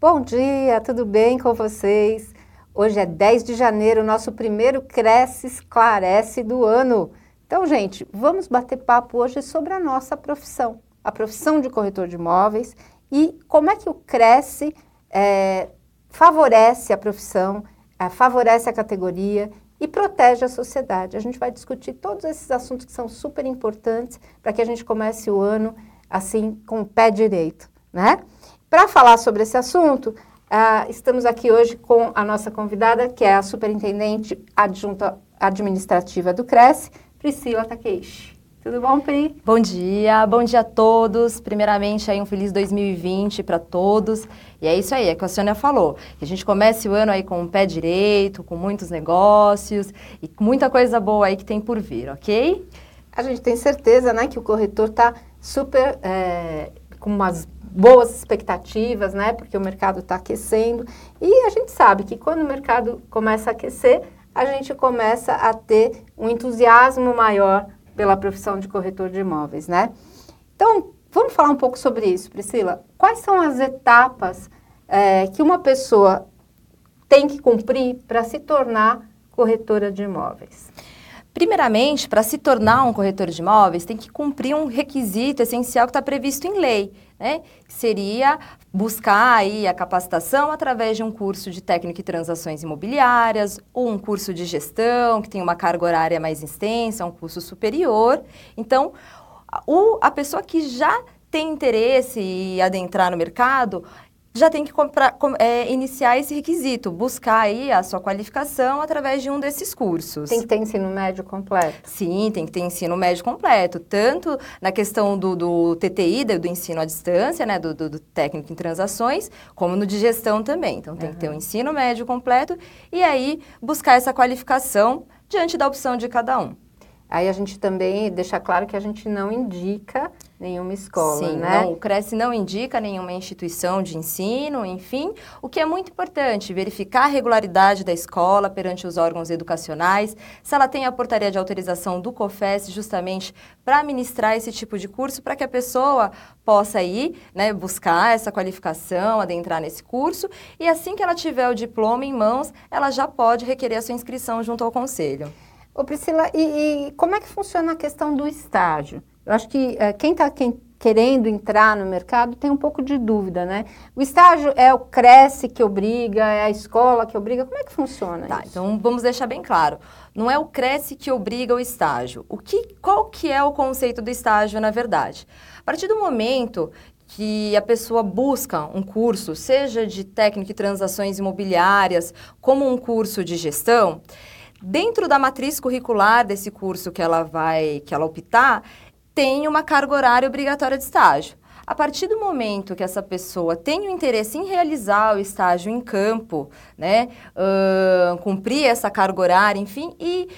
Bom dia, tudo bem com vocês? Hoje é 10 de janeiro, nosso primeiro Cresce Esclarece do ano. Então, gente, vamos bater papo hoje sobre a nossa profissão, a profissão de corretor de imóveis e como é que o Cresce é, favorece a profissão, é, favorece a categoria e protege a sociedade. A gente vai discutir todos esses assuntos que são super importantes para que a gente comece o ano assim com o pé direito, né? Para falar sobre esse assunto, estamos aqui hoje com a nossa convidada, que é a superintendente adjunta administrativa do CRES, Priscila Takeishi. Tudo bom, Pri? Bom dia, bom dia a todos. Primeiramente, aí um feliz 2020 para todos. E é isso aí, é que a Sônia falou. Que a gente comece o ano aí com o pé direito, com muitos negócios e muita coisa boa aí que tem por vir, ok? A gente tem certeza, né, que o corretor está super é, com umas boas expectativas, né? Porque o mercado está aquecendo. E a gente sabe que quando o mercado começa a aquecer, a gente começa a ter um entusiasmo maior pela profissão de corretor de imóveis, né? Então, vamos falar um pouco sobre isso, Priscila. Quais são as etapas é, que uma pessoa tem que cumprir para se tornar corretora de imóveis? Primeiramente, para se tornar um corretor de imóveis, tem que cumprir um requisito essencial que está previsto em lei, né? Seria buscar aí a capacitação através de um curso de técnica e transações imobiliárias, ou um curso de gestão, que tem uma carga horária mais extensa, um curso superior. Então, o, a pessoa que já tem interesse em adentrar no mercado, já tem que comprar, com, é, iniciar esse requisito, buscar aí a sua qualificação através de um desses cursos. Tem que ter ensino médio completo? Sim, tem que ter ensino médio completo, tanto na questão do, do TTI, do, do, ensino à distância, né, do, do, do, técnico em transações, como no de gestão também. Então, tem uhum. que ter o um ensino médio completo e aí buscar essa qualificação diante da opção de cada um. Aí a gente também deixa claro que a gente não indica nenhuma escola, Sim, né? Não, o Cresce não indica nenhuma instituição de ensino, enfim. O que é muito importante, verificar a regularidade da escola perante os órgãos educacionais, se ela tem a portaria de autorização do COFES justamente para ministrar esse tipo de curso, para que a pessoa possa ir, né, buscar essa qualificação, adentrar nesse curso, e assim que ela tiver o diploma em mãos, ela já pode requerer a sua inscrição junto ao conselho. Ô Priscila, e, e como é que funciona a questão do estágio? Eu acho que é, quem está querendo entrar no mercado tem um pouco de dúvida, né? O estágio é o Cresce que obriga, é a escola que obriga? Como é que funciona tá, isso? Então, vamos deixar bem claro. Não é o Cresce que obriga o estágio. O que, qual que é o conceito do estágio, na verdade? A partir do momento que a pessoa busca um curso, seja de técnica e transações imobiliárias, como um curso de gestão, dentro da matriz curricular desse curso que ela vai, que ela optar, tem uma carga horária obrigatória de estágio. A partir do momento que essa pessoa tem o interesse em realizar o estágio em campo, né, uh, cumprir essa carga horária, enfim, e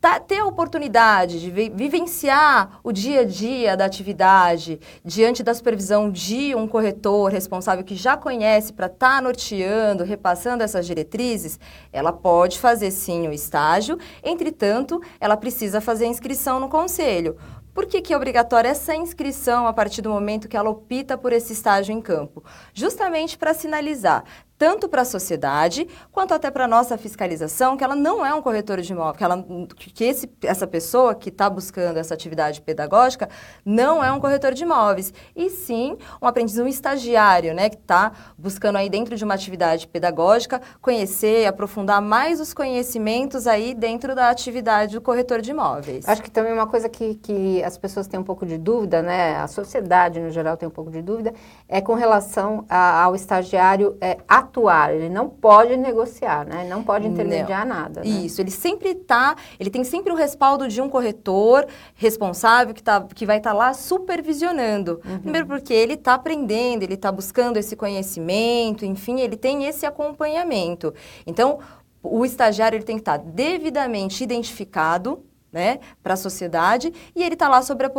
tá, ter a oportunidade de vi vivenciar o dia a dia da atividade diante da supervisão de um corretor responsável que já conhece para estar tá norteando, repassando essas diretrizes, ela pode fazer sim o estágio, entretanto, ela precisa fazer a inscrição no conselho. Por que, que é obrigatória essa inscrição a partir do momento que ela opta por esse estágio em campo? Justamente para sinalizar tanto para a sociedade quanto até para a nossa fiscalização, que ela não é um corretor de imóvel, que, ela, que esse, essa pessoa que está buscando essa atividade pedagógica não é um corretor de imóveis, e sim um aprendiz, um estagiário, né, que está buscando aí dentro de uma atividade pedagógica conhecer, aprofundar mais os conhecimentos aí dentro da atividade do corretor de imóveis. Acho que também uma coisa que, que as pessoas têm um pouco de dúvida, né, a sociedade no geral tem um pouco de dúvida, é com relação a, ao estagiário é, atuar, ele não pode negociar, né? Não pode intermediar não. nada. Né? Isso, ele sempre está, ele tem sempre o respaldo de um corretor responsável que, tá, que vai estar tá lá supervisionando. Uhum. Primeiro porque ele está aprendendo, ele está buscando esse conhecimento, enfim, ele tem esse acompanhamento. Então, o estagiário ele tem que estar tá devidamente identificado, né, para a sociedade, e ele está lá sobre a,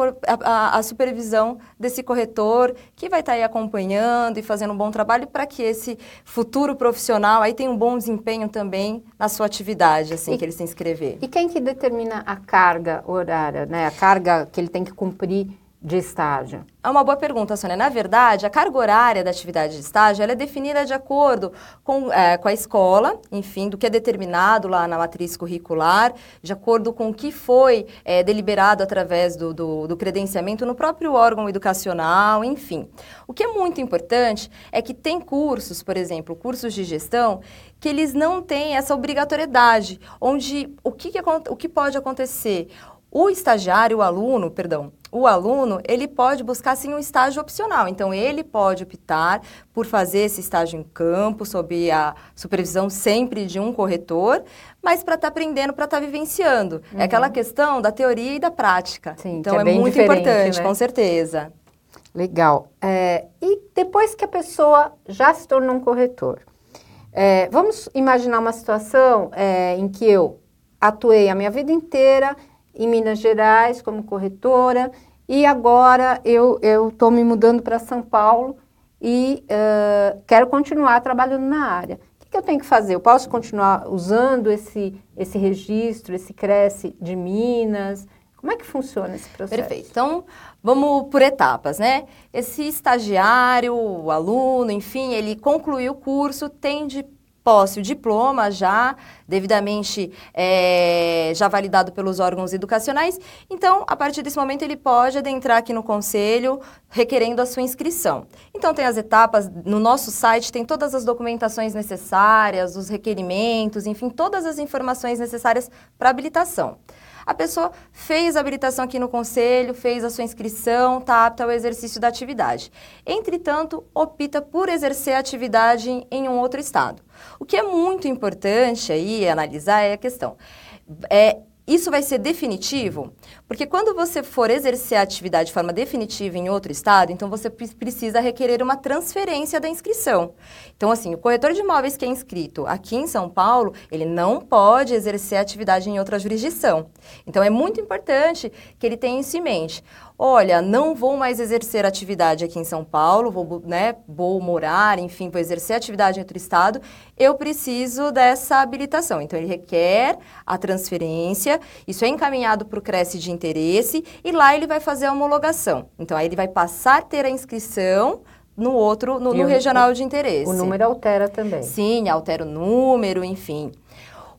a, a, supervisão desse corretor que vai estar tá aí acompanhando e fazendo um bom trabalho para que esse futuro profissional aí tenha um bom desempenho também na sua atividade, assim, e, que ele se inscrever. E quem que determina a carga horária, né, a carga que ele tem que cumprir de estágio? É uma boa pergunta, Sônia. Na verdade, a carga horária da atividade de estágio é definida de acordo com, é, com a escola, enfim, do que é determinado lá na matriz curricular, de acordo com o que foi é, deliberado através do, do, do credenciamento no próprio órgão educacional, enfim. O que é muito importante é que tem cursos, por exemplo, cursos de gestão, que eles não têm essa obrigatoriedade, onde o que, que, o que pode acontecer? O estagiário, o aluno, perdão, o aluno, ele pode buscar sim um estágio opcional. Então, ele pode optar por fazer esse estágio em campo, sob a supervisão sempre de um corretor, mas para estar tá aprendendo, para estar tá vivenciando. Uhum. É aquela uhum. questão da teoria e da prática. Sim, então, é, é muito importante, né? com certeza. Legal. É, e depois que a pessoa já se tornou um corretor, é, vamos imaginar uma situação é, em que eu atuei a minha vida inteira em Minas Gerais como corretora e agora eu estou me mudando para São Paulo e uh, quero continuar trabalhando na área. O que, que, eu tenho que fazer? Eu posso continuar usando esse, esse registro, esse Cresce de Minas? Como é que funciona esse processo? Perfeito. Então, vamos por etapas, né? Esse estagiário, o aluno, enfim, ele concluiu o curso, tem de posse o diploma já devidamente é, já validado pelos órgãos educacionais. Então, a partir desse momento, ele pode adentrar aqui no conselho requerendo a sua inscrição. Então, tem as etapas, no nosso site tem todas as documentações necessárias, os requerimentos, enfim, todas as informações necessárias para habilitação. A pessoa fez a habilitação aqui no conselho, fez a sua inscrição, está apta ao exercício da atividade. Entretanto, opta por exercer a atividade em um outro estado. O que é muito importante aí analisar é a questão. É, isso vai ser definitivo? Porque quando você for exercer a atividade de forma definitiva em outro estado, então você precisa requerer uma transferência da inscrição. Então, assim, o corretor de imóveis que é inscrito aqui em São Paulo, ele não pode exercer a atividade em outra jurisdição. Então, é muito importante que ele tenha isso em mente olha, não vou mais exercer atividade aqui em São Paulo, vou, né, vou morar, enfim, vou exercer atividade em outro estado, eu preciso dessa habilitação. Então, ele requer a transferência, isso é encaminhado para o Cresce de interesse e lá ele vai fazer a homologação. Então, aí ele vai passar a ter a inscrição no outro, no, no regional de interesse. O número altera também. Sim, altera o número, enfim.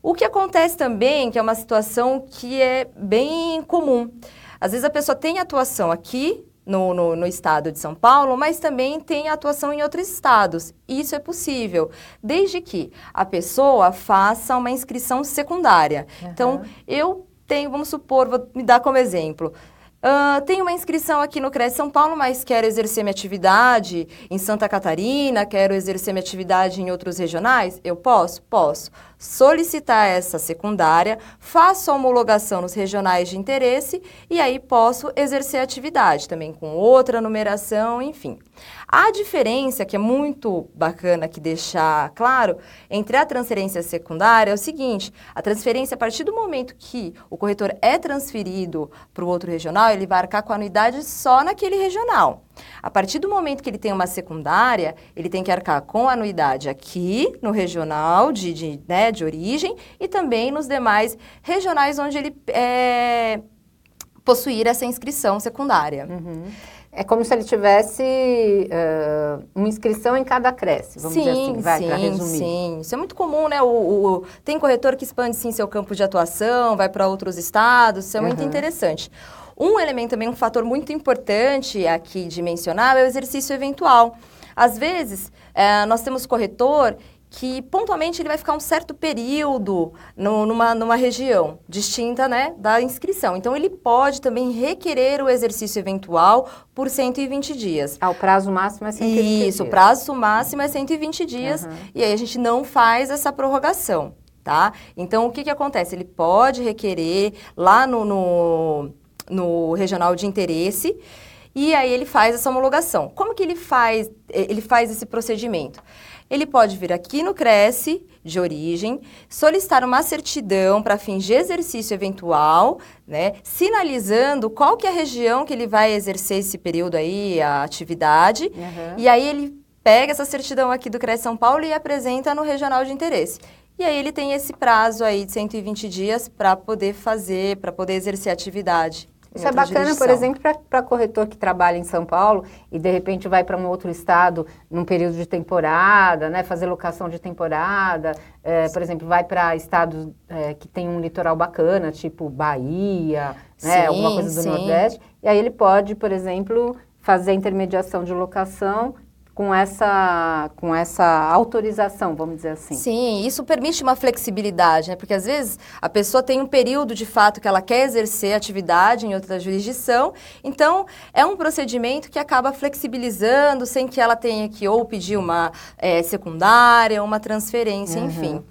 O que acontece também, que é uma situação que é bem comum, às vezes a pessoa tem atuação aqui no, no, no, estado de São Paulo, mas também tem atuação em outros estados. Isso é possível, desde que a pessoa faça uma inscrição secundária. Uhum. Então, eu tenho, vamos supor, vou me dar como exemplo. Uh, tenho uma inscrição aqui no CRES São Paulo, mas quero exercer minha atividade em Santa Catarina, quero exercer minha atividade em outros regionais? Eu posso? Posso. Solicitar essa secundária, faço a homologação nos regionais de interesse e aí posso exercer atividade também com outra numeração, enfim. A diferença, que é muito bacana que deixar claro, entre a transferência secundária é o seguinte: a transferência, a partir do momento que o corretor é transferido para o outro regional, ele vai arcar com a anuidade só naquele regional. A partir do momento que ele tem uma secundária, ele tem que arcar com a anuidade aqui no regional de, de, né, de origem e também nos demais regionais onde ele é, possuir essa inscrição secundária. Uhum. É como se ele tivesse uh, uma inscrição em cada creche, vamos sim, dizer assim, vai, sim, resumir. Sim, isso é muito comum, né? O, o, tem corretor que expande, sim, seu campo de atuação, vai para outros estados, isso é uhum. muito interessante. Um elemento também, um fator muito importante aqui de mencionar é o exercício eventual. Às vezes, é, nós temos corretor que pontualmente ele vai ficar um certo período no, numa, numa região distinta né, da inscrição. Então, ele pode também requerer o exercício eventual por 120 dias. Ah, o prazo máximo é 120 Isso, dias. Isso, o prazo máximo é 120 dias. Uhum. E aí a gente não faz essa prorrogação, tá? Então, o que, que acontece? Ele pode requerer lá no, no, no regional de interesse e aí ele faz essa homologação. Como que ele faz, ele faz esse procedimento? ele pode vir aqui no Cresce de origem, solicitar uma certidão para fins de exercício eventual, né, sinalizando qual que é a região que ele vai exercer esse período aí, a atividade, uhum. e aí ele pega essa certidão aqui do Cresce São Paulo e apresenta no regional de interesse. E aí ele tem esse prazo aí de 120 dias para poder fazer, para poder exercer a atividade. Isso é bacana, por exemplo, para corretor que trabalha em São Paulo e de repente vai para um outro estado num período de temporada, né? Fazer locação de temporada. É, por exemplo, vai para estados é, que tem um litoral bacana, tipo Bahia, né? Alguma coisa do sim. Nordeste. E aí ele pode, por exemplo, fazer intermediação de locação com essa, com essa autorização, vamos dizer assim. Sim, isso permite uma flexibilidade, né? Porque às vezes a pessoa tem um período de fato que ela quer exercer atividade em outra jurisdição, então é um procedimento que acaba flexibilizando sem que ela tenha que ou pedir uma é, secundária, uma transferência, uhum. enfim.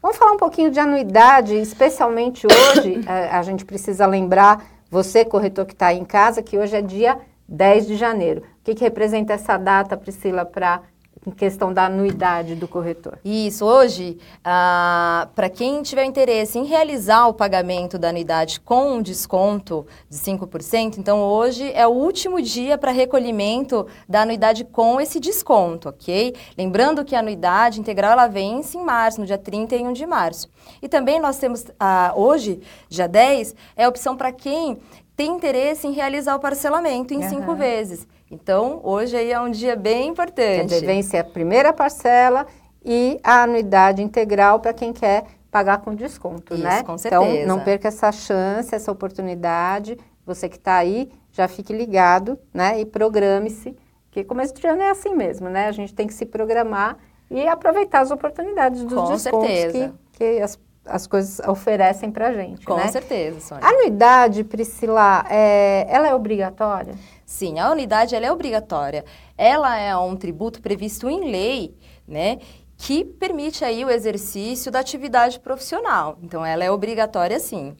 Vamos falar um pouquinho de anuidade, especialmente hoje, a, a gente precisa lembrar, você corretor que está aí em casa, que hoje é dia 10 de janeiro que, que representa essa data, Priscila, para em questão da anuidade do corretor? Isso, hoje, ah, para quem tiver interesse em realizar o pagamento da anuidade com um desconto de 5%, então hoje é o último dia para recolhimento da anuidade com esse desconto, ok? Lembrando que a anuidade integral ela vence em março, no dia 31 de março. E também nós temos, ah, hoje, dia 10, é a opção para quem tem interesse em realizar o parcelamento em uhum. cinco vezes. Então, hoje aí é um dia bem importante. Quer dizer, vence a primeira parcela e a anuidade integral para quem quer pagar com desconto, Isso, né? com certeza. Então, não perca essa chance, essa oportunidade. Você que está aí, já fique ligado, né? E programe-se, que começo de ano é assim mesmo, né? A gente tem que se programar e aproveitar as oportunidades dos com descontos certeza. que, que as as coisas oferecem para gente. Com né? certeza, Sônia. A anuidade, Priscila, é, ela é obrigatória? Sim, a anuidade ela é obrigatória. Ela é um tributo previsto em lei, né? Que permite aí o exercício da atividade profissional. Então, ela é obrigatória sim.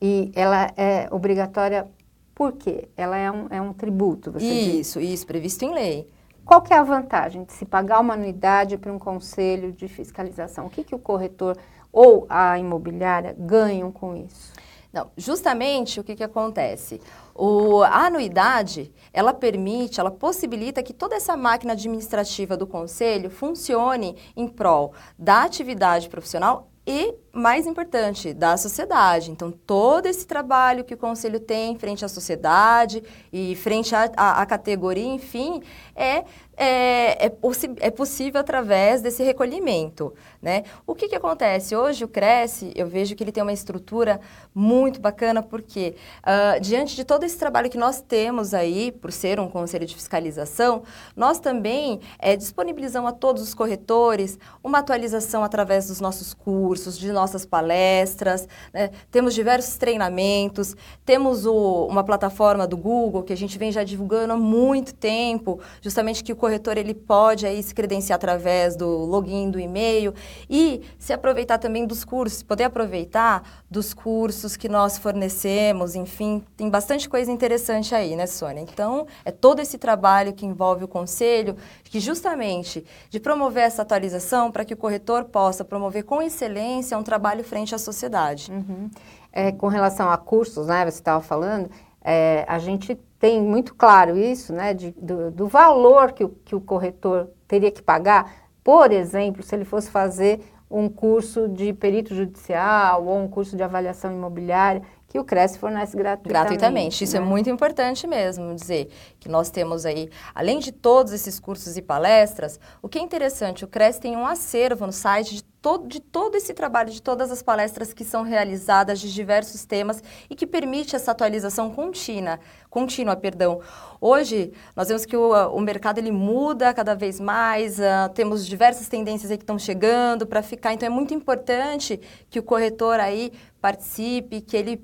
E ela é obrigatória por quê? Ela é um, é um tributo, você Isso, diz. isso, previsto em lei. Qual que é a vantagem de se pagar uma anuidade para um conselho de fiscalização? O que, que o corretor ou a imobiliária ganham com isso? Não, justamente o que, que acontece? O, a anuidade, ela permite, ela possibilita que toda essa máquina administrativa do conselho funcione em prol da atividade profissional e, mais importante, da sociedade. Então, todo esse trabalho que o Conselho tem frente à sociedade e frente à categoria, enfim, é é, é, é, possível através desse recolhimento. Né? O que, que acontece? Hoje o Cresce, eu vejo que ele tem uma estrutura muito bacana, porque uh, diante de todo esse trabalho que nós temos aí, por ser um conselho de fiscalização, nós também é, disponibilizamos a todos os corretores uma atualização através dos nossos cursos, de nossas palestras, né? temos diversos treinamentos, temos o, uma plataforma do Google que a gente vem já divulgando há muito tempo, justamente que o corretor ele pode aí se credenciar através do login do e-mail e se aproveitar também dos cursos, poder aproveitar dos cursos que nós fornecemos, enfim, tem bastante coisa interessante aí, né, Sônia? Então, é todo esse trabalho que envolve o conselho, que justamente de promover essa atualização para que o corretor possa promover com excelência um trabalho frente à sociedade. Uhum. É, com relação a cursos, né, você estava falando, é, a gente tem muito claro isso, né, de, do, do, valor que o, que o corretor teria que pagar. Por exemplo, se ele fosse fazer um curso de perito judicial ou um curso de avaliação imobiliária, que o Cresce fornece gratuitamente. Gratuitamente, isso é né? é muito importante mesmo, dizer que nós temos aí, além de todos esses cursos e palestras, o que é interessante, o Cresce tem um acervo no site de todo, de todo esse trabalho, de todas as palestras que são realizadas de diversos temas e que permite essa atualização contínua, contínua, perdão. Hoje, nós vemos que o, o mercado ele muda cada vez mais, uh, temos diversas tendências que estão chegando para ficar, então é muito importante que o corretor aí participe, que ele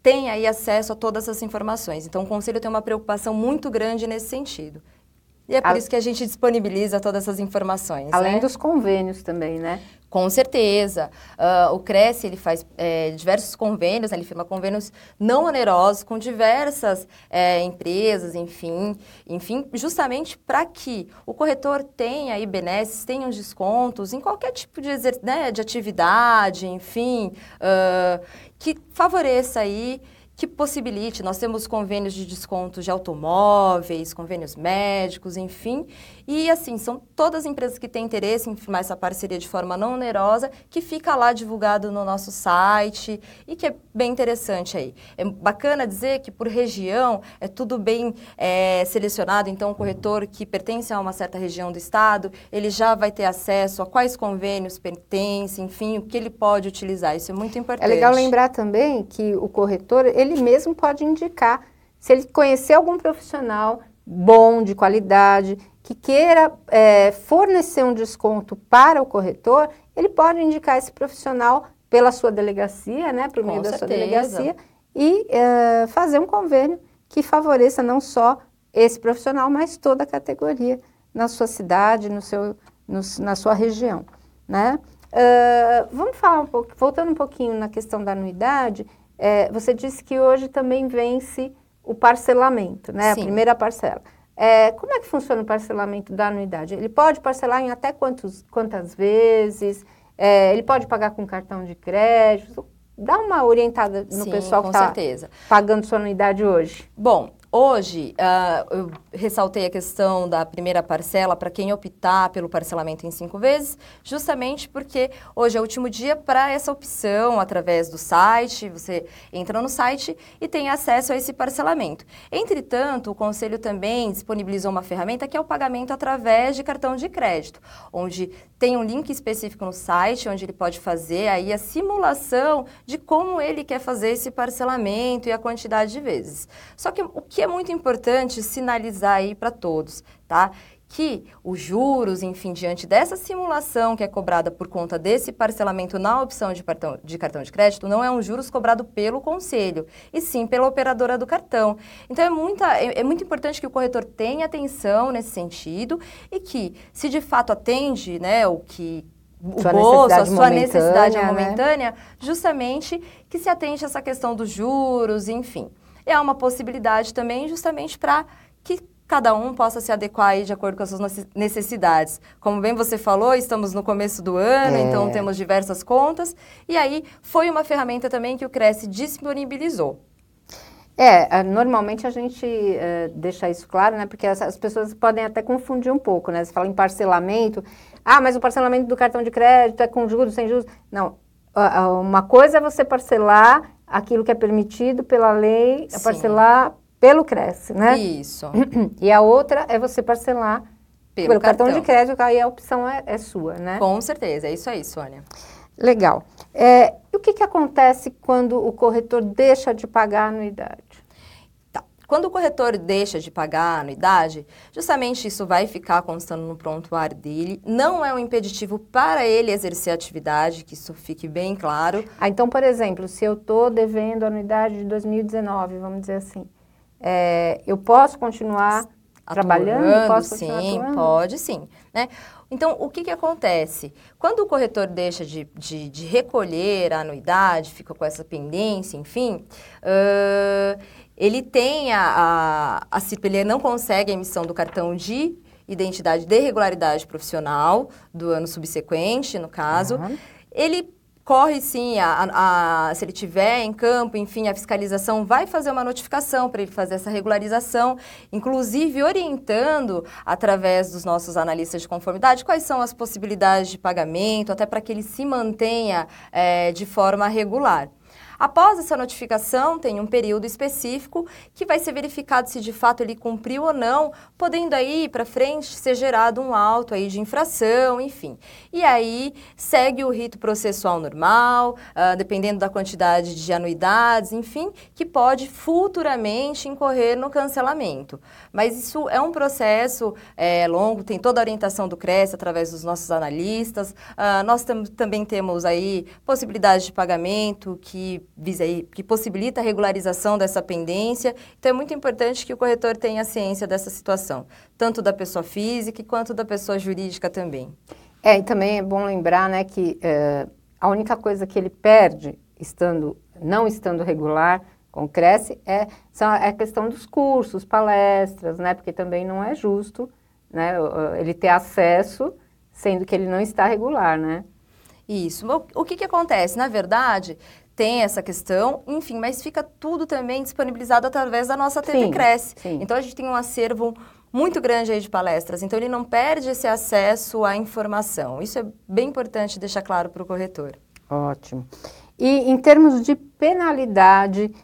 tenha aí acesso a todas essas informações. Então, o Conselho tem uma preocupação muito grande nesse sentido. E é por a... isso que a gente disponibiliza todas essas informações. Além né? dos convênios também, né? Com certeza. Uh, o Cresce ele faz é, diversos convênios, né? ele firma convênios não onerosos com diversas é, empresas, enfim, enfim, justamente para que o corretor tenha aí benesses, tenha uns descontos em qualquer tipo de, né, de atividade, enfim, uh, que favoreça aí que possibilite, nós temos convênios de desconto de automóveis, convênios médicos, enfim, e assim, são todas as empresas que têm interesse em firmar essa parceria de forma não onerosa, que fica lá divulgado no nosso site e que é bem interessante aí. É bacana dizer que por região é tudo bem é, selecionado, então o corretor que pertence a uma certa região do estado, ele já vai ter acesso a quais convênios pertence, enfim, o que ele pode utilizar. Isso é muito importante. É legal lembrar também que o corretor, ele mesmo pode indicar, se ele conhecer algum profissional bom, de qualidade, que queira é, fornecer um desconto para o corretor, ele pode indicar esse profissional pela sua delegacia, né, por meio da sua delegacia, e é, fazer um convênio que favoreça não só esse profissional, mas toda a categoria na sua cidade, no seu, no, na sua região, né? Uh, vamos falar um pouco, voltando um pouquinho na questão da anuidade, é, você disse que hoje também vence o parcelamento, né? Sim. A primeira parcela. É, como é que funciona o parcelamento da anuidade? Ele pode parcelar em até quantos, quantas vezes? É, ele pode pagar com cartão de crédito? Dá uma orientada no Sim, pessoal que está pagando sua anuidade hoje. Bom, Hoje, uh, eu ressaltei a questão da primeira parcela para quem optar pelo parcelamento em cinco vezes, justamente porque hoje é o último dia para essa opção através do site. Você entra no site e tem acesso a esse parcelamento. Entretanto, o Conselho também disponibilizou uma ferramenta que é o pagamento através de cartão de crédito, onde tem um link específico no site, onde ele pode fazer aí a simulação de como ele quer fazer esse parcelamento e a quantidade de vezes. Só que o que é muito importante sinalizar aí para todos, tá? Que os juros, enfim, diante dessa simulação que é cobrada por conta desse parcelamento na opção de cartão de, cartão de crédito, não é um juros cobrado pelo conselho, e sim pela operadora do cartão. Então, é, muita, é, é muito importante que o corretor tenha atenção nesse sentido e que, se de fato atende né, o que o sua bolso, a sua necessidade né? momentânea, justamente que se atente a essa questão dos juros, enfim é uma possibilidade também justamente para que cada um possa se adequar aí de acordo com as suas necessidades. Como bem você falou, estamos no começo do ano, é. então temos diversas contas, e aí foi uma ferramenta também que o Cresce disponibilizou. É, normalmente a gente uh, deixa isso claro, né? Porque as, as, pessoas podem até confundir um pouco, né? Você fala em parcelamento, ah, mas o parcelamento do cartão de crédito é com juros, sem juros. Não, uma coisa é você parcelar aquilo que é permitido pela lei, é parcelar pelo Cresce, né? Isso. E a outra é você parcelar pelo, pelo cartão. cartão. de crédito, aí a opção é, é, sua, né? Com certeza, é isso aí, Sônia. Legal. É, e o que, que acontece quando o corretor deixa de pagar a anuidade? Quando o corretor deixa de pagar a anuidade, justamente isso vai ficar constando no prontuário dele, não é um impeditivo para ele exercer a atividade, que isso fique bem claro. Ah, então, por exemplo, se eu estou devendo a anuidade de 2019, vamos dizer assim, é, eu posso continuar trabalhando? Posso continuar sim, atuando? pode sim. Né? Então, o que, que acontece? Quando o corretor deixa de, de, de recolher a anuidade, fica com essa pendência, enfim, uh, ele tem a, a, a CIP, ele não consegue a emissão do cartão de identidade de regularidade profissional do ano subsequente, no caso. Uhum. Ele corre sim, a, a, se ele tiver em campo, enfim, a fiscalização vai fazer uma notificação para ele fazer essa regularização, inclusive orientando através dos nossos analistas de conformidade quais são as possibilidades de pagamento, até para que ele se mantenha é, de forma regular. Após essa notificação, tem um período específico que vai ser verificado se de fato ele cumpriu ou não, podendo aí para frente ser gerado um auto aí de infração, enfim. E aí segue o rito processual normal, uh, dependendo da quantidade de anuidades, enfim, que pode futuramente incorrer no cancelamento. Mas isso é um processo é, longo, tem toda a orientação do CRES através dos nossos analistas. Uh, nós tam também temos aí possibilidades de pagamento que visa aí, que possibilita a regularização dessa pendência. Então é muito importante que o corretor tenha ciência dessa situação, tanto da pessoa física quanto da pessoa jurídica também. É, e também é bom lembrar, né, que é, a única coisa que ele perde estando, não estando regular com o Cresce é, são, é a questão dos cursos, palestras, né, porque também não é justo, né, ele ter acesso sendo que ele não está regular, né? Isso. O, o que, que acontece? Na verdade, tem essa questão, enfim, mas fica tudo também disponibilizado através da nossa TV Sim, Cresce. sim. Então a gente tem um acervo muito grande aí de palestras, então ele não perde esse acesso à informação. Isso é bem importante deixar claro para o corretor. Ótimo. E em termos de penalidade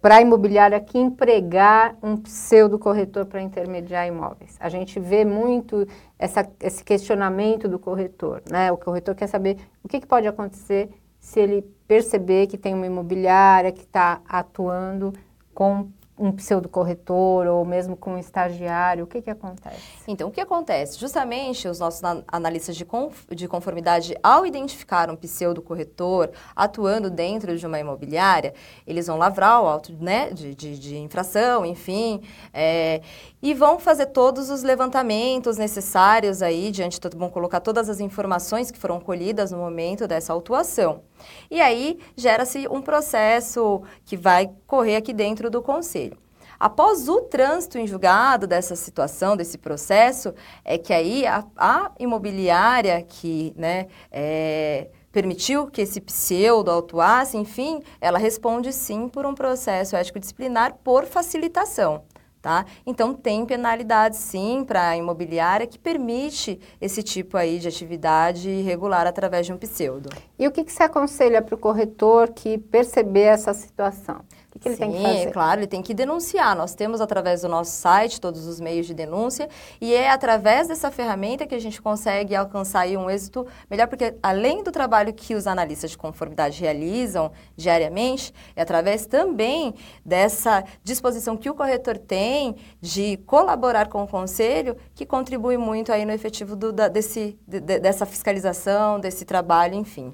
para a imobiliária que empregar um pseudo corretor para intermediar imóveis, a gente vê muito essa, esse questionamento do corretor, né? O corretor quer saber o que, que pode acontecer se ele perceber que tem uma imobiliária que está atuando com um pseudo-corretor ou mesmo com um estagiário, o que, que acontece? Então, o que acontece? Justamente os nossos analistas de, de conformidade, ao identificar um pseudo-corretor atuando dentro de uma imobiliária, eles vão lavrar o auto né, de, de, de infração, enfim, é, e vão fazer todos os levantamentos necessários aí, diante, vão colocar todas as informações que foram colhidas no momento dessa autuação. E aí gera-se um processo que vai correr aqui dentro do conselho. Após o trânsito em julgado dessa situação, desse processo, é que aí a, a imobiliária que né, é, permitiu que esse pseudo autuasse, enfim, ela responde sim por um processo ético-disciplinar por facilitação. Tá? Então, tem penalidade sim para a imobiliária que permite esse tipo aí de atividade irregular através de um pseudo. E o que, que você aconselha para o corretor que perceber essa situação? Que, ele Sim, tem que fazer? é claro, ele tem que denunciar. Nós temos através do nosso site todos os meios de denúncia e é através dessa ferramenta que a gente consegue alcançar um êxito melhor, porque além do trabalho que os analistas de conformidade realizam diariamente, é através também dessa disposição que o corretor tem de colaborar com o conselho que contribui muito aí no efetivo do, da, desse, de, dessa fiscalização, desse trabalho, enfim.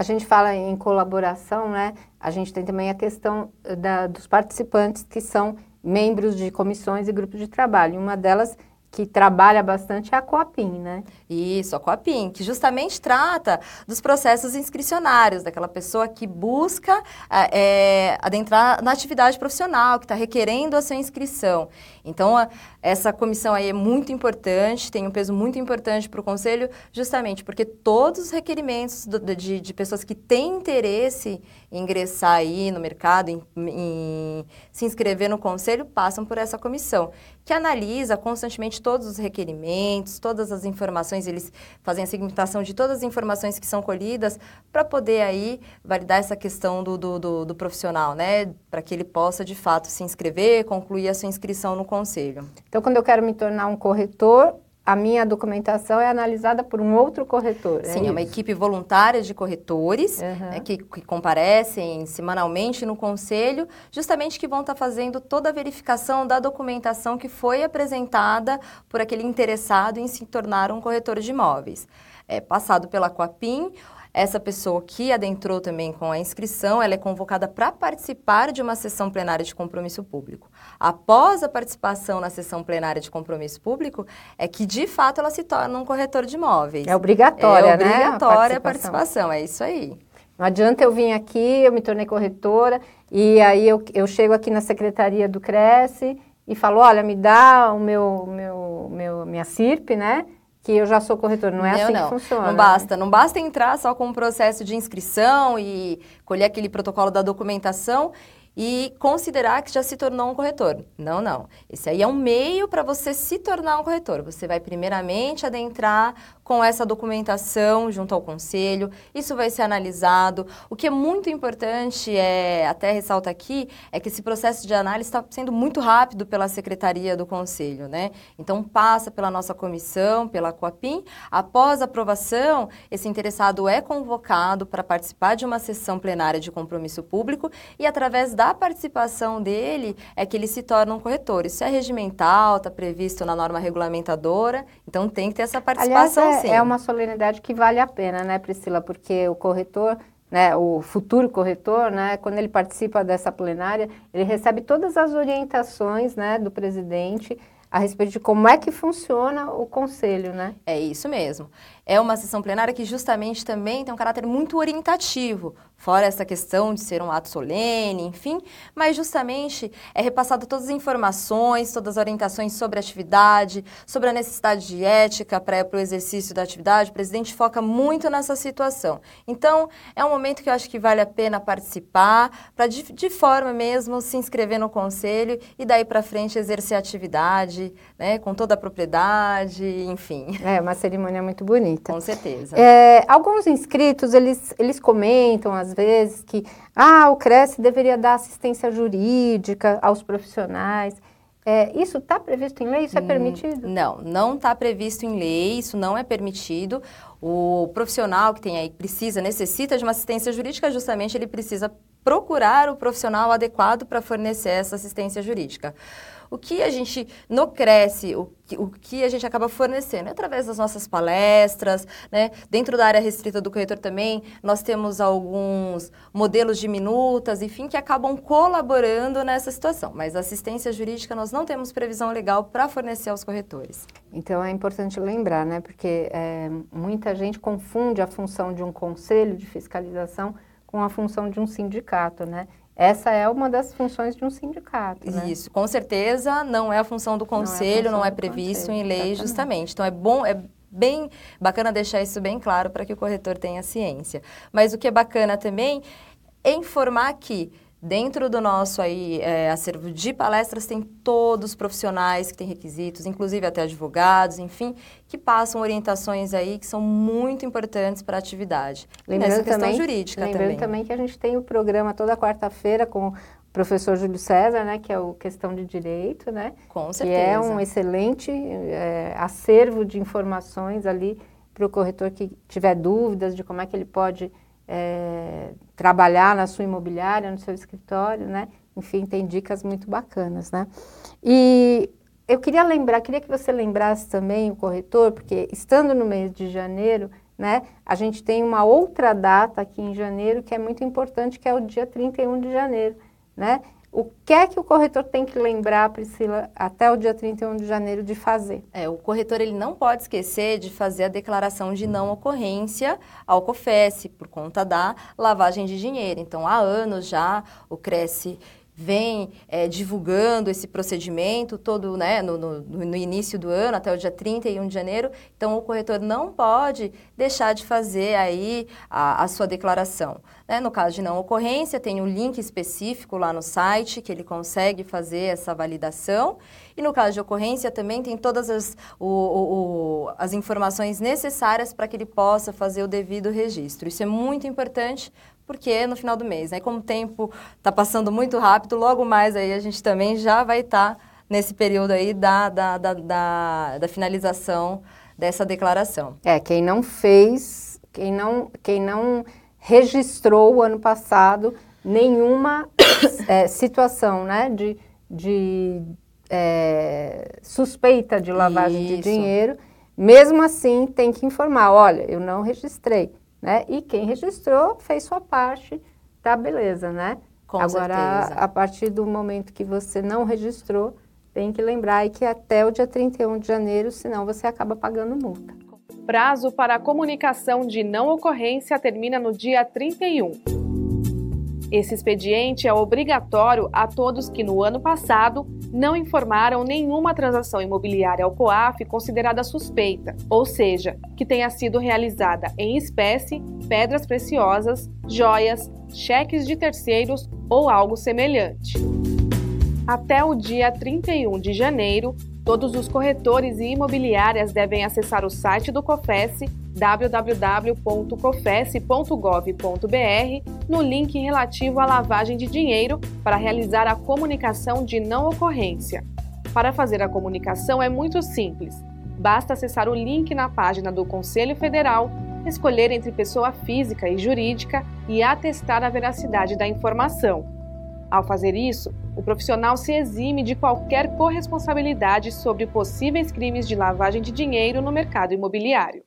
A gente fala em colaboração, né? A gente tem também a questão eh, da, dos participantes que são membros de comissões e grupos de trabalho. Uma delas que trabalha bastante é a Coapim, né? Isso, a Coapim, que justamente trata dos processos inscricionários, daquela pessoa que busca é, adentrar na atividade profissional, que está requerendo a sua inscrição. Então, a, essa comissão aí é muito importante, tem um peso muito importante para o Conselho, justamente porque todos os requerimentos do, de, de, pessoas que têm interesse em ingressar aí no mercado, em, em se inscrever no Conselho, passam por essa comissão, que analisa constantemente todos os requerimentos, todas as informações, eles fazem a segmentação de todas as informações que são colhidas para poder aí validar essa questão do, do, do, do profissional, né? Para que ele possa, de fato, se inscrever, concluir a sua inscrição no conselho. Então, quando eu quero me tornar um corretor, a minha documentação é analisada por um outro corretor. Sim, é, é uma equipe voluntária de corretores uhum. né, que, que, comparecem semanalmente no conselho, justamente que vão estar fazendo toda a verificação da documentação que foi apresentada por aquele interessado em se tornar um corretor de imóveis. É passado pela Coapim, essa pessoa que adentrou também com a inscrição, ela é convocada para participar de uma sessão plenária de compromisso público. Após a participação na sessão plenária de compromisso público, é que de fato ela se torna um corretor de imóveis. É obrigatória, é obrigatória né? a participação. a participação, é isso aí. Não adianta eu vir aqui, eu me tornei corretora, e aí eu, eu chego aqui na secretaria do Cresce e falo, olha, me dá o meu, meu, meu minha CIRP, né? Que eu já sou corretor. Não é não, assim não. que funciona. Não basta. Não basta entrar só com o processo de inscrição e colher aquele protocolo da documentação e considerar que já se tornou um corretor. Não, não. Esse aí é um meio para você se tornar um corretor. Você vai primeiramente adentrar com essa documentação junto ao conselho, isso vai ser analisado. O que é muito importante, é, até ressalta aqui, é que esse processo de análise está sendo muito rápido pela secretaria do conselho, né? Então passa pela nossa comissão, pela Coapim. Após a aprovação, esse interessado é convocado para participar de uma sessão plenária de compromisso público e através da participação dele é que ele se torna um corretor. Isso é regimental, está previsto na norma regulamentadora, então tem que ter essa participação Aliás, é, sim. É uma solenidade que vale a pena, né, Priscila? Porque o corretor né, o futuro corretor, né, quando ele participa dessa plenária, ele recebe todas as orientações né, do presidente a respeito de como é que funciona o conselho, né? É isso mesmo. É uma sessão plenária que justamente também tem um caráter muito orientativo, fora essa questão de ser um ato solene, enfim, mas justamente é repassado todas as informações, todas as orientações sobre a atividade, sobre a necessidade de ética para o exercício da atividade. O presidente foca muito nessa situação. Então, é um momento que eu acho que vale a pena participar, para de, de forma mesmo se inscrever no conselho e daí para frente exercer a atividade, né, com toda a propriedade, enfim. É uma cerimônia muito bonita. Com certeza. É, alguns inscritos, eles, eles comentam às vezes que ah, o Cresce deveria dar assistência jurídica aos profissionais. É, isso está previsto em lei? Isso é hum, permitido? Não, não está previsto em lei, isso não é permitido. O profissional que tem aí, precisa, necessita de uma assistência jurídica, justamente ele precisa procurar o profissional adequado para fornecer essa assistência jurídica. O que a gente no Cresce, o o que a gente acaba fornecendo através das nossas palestras, né? Dentro da área restrita do corretor também, nós temos alguns modelos de minutas, enfim, que acabam colaborando nessa situação. Mas assistência jurídica nós não temos previsão legal para fornecer aos corretores. Então é importante lembrar, né? Porque é, muita gente confunde a função de um conselho de fiscalização com a função de um sindicato, né? Essa é uma das funções de um sindicato. Né? Isso, com certeza não é a função do conselho, não é, não é previsto conselho, em lei exatamente. justamente. Então é bom, é bem bacana deixar isso bem claro para que o corretor tenha ciência. Mas o que é bacana também é informar que Dentro do nosso aí, é, acervo de palestras tem todos os profissionais que têm requisitos, inclusive até advogados, enfim, que passam orientações aí que são muito importantes para a atividade. Lembrando nessa questão também, jurídica lembrando também. também que a gente tem o programa toda quarta-feira com o professor Júlio César, né, que é o Questão de Direito, né? Com certeza. Que é um excelente é, acervo de informações ali para o corretor que tiver dúvidas de como é que ele pode é, trabalhar na sua imobiliária, no seu escritório, né? Enfim, tem dicas muito bacanas, né? E eu queria lembrar, queria que você lembrasse também o corretor, porque estando no mês de janeiro, né, a gente tem uma outra data aqui em janeiro que é muito importante, que é o dia 31 de janeiro, né? O que é que o corretor tem que lembrar, Priscila, até o dia 31 de janeiro de fazer? É, o corretor ele não pode esquecer de fazer a declaração de não ocorrência ao COFES por conta da lavagem de dinheiro. Então, há anos já o Cresce vem é, divulgando esse procedimento todo né, no, no, no, início do ano, até o dia 31 de janeiro. Então, o corretor não pode deixar de fazer aí a, a sua declaração. Né? No caso de não ocorrência, tem um link específico lá no site que ele consegue fazer essa validação. E no caso de ocorrência, também tem todas as, o, o, as informações necessárias para que ele possa fazer o devido registro. Isso é muito importante porque é no final do mês. Né? Como o tempo está passando muito rápido, logo mais aí a gente também já vai estar tá nesse período aí da, da, da, da, da finalização dessa declaração. É, quem não fez, quem não, quem não registrou o ano passado nenhuma é, situação né, de, de é, suspeita de lavagem Isso. de dinheiro, mesmo assim tem que informar, olha, eu não registrei né? E quem registrou fez sua parte, tá beleza, né? Com Agora, certeza. a partir do momento que você não registrou, tem que lembrar que até o dia 31 de janeiro, senão você acaba pagando multa. Prazo para a comunicação de não ocorrência termina no dia 31. Esse expediente é obrigatório a todos que no ano passado não informaram nenhuma transação imobiliária ao COAF considerada suspeita, ou seja, que tenha sido realizada em espécie, pedras preciosas, joias, cheques de terceiros ou algo semelhante. Até o dia 31 de janeiro, todos os corretores e imobiliárias devem acessar o site do COFES www.cofes.gov.br no link relativo à lavagem de dinheiro para realizar a comunicação de não ocorrência. Para fazer a comunicação é muito simples. Basta acessar o link na página do Conselho Federal, escolher entre pessoa física e jurídica e atestar a veracidade da informação. Ao fazer isso, o profissional se exime de qualquer corresponsabilidade sobre possíveis crimes de lavagem de dinheiro no mercado imobiliário.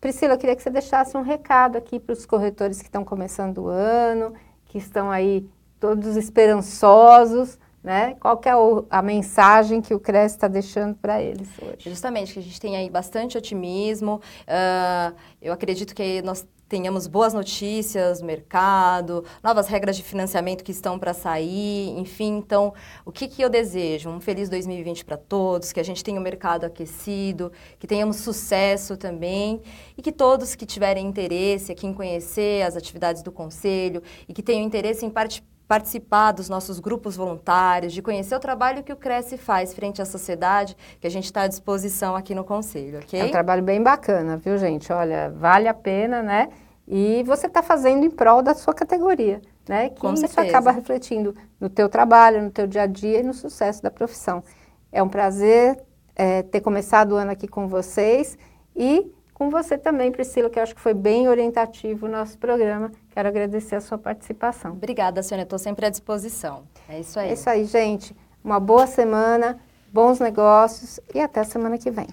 Priscila, eu queria que você deixasse um recado aqui para os corretores que estão começando o ano, que estão aí todos esperançosos, né? Qual que é o, a mensagem que o CRES está deixando para eles hoje? Justamente, que a gente tem aí bastante otimismo. Uh, eu acredito que nós tenhamos boas notícias no mercado, novas regras de financiamento que estão para sair, enfim. Então, o que, que eu desejo? Um feliz 2020 para todos, que a gente tenha o um mercado aquecido, que tenhamos sucesso também e que todos que tiverem interesse aqui em conhecer as atividades do Conselho e que tenham interesse em participar participar dos nossos grupos voluntários, de conhecer o trabalho que o Cresce faz frente à sociedade, que a gente está à disposição aqui no Conselho, ok? É um trabalho bem bacana, viu, gente? Olha, vale a pena, né? E você está fazendo em prol da sua categoria, né? Que Com isso certeza. acaba refletindo no teu trabalho, no teu dia a dia e no sucesso da profissão. É um prazer é, ter começado o ano aqui com vocês e com você também, Priscila, que eu acho que foi bem orientativo o nosso programa. Quero agradecer a sua participação. Obrigada, Sônia. Estou sempre à disposição. É isso aí. É isso aí, gente. Uma boa semana, bons negócios e até a semana que vem.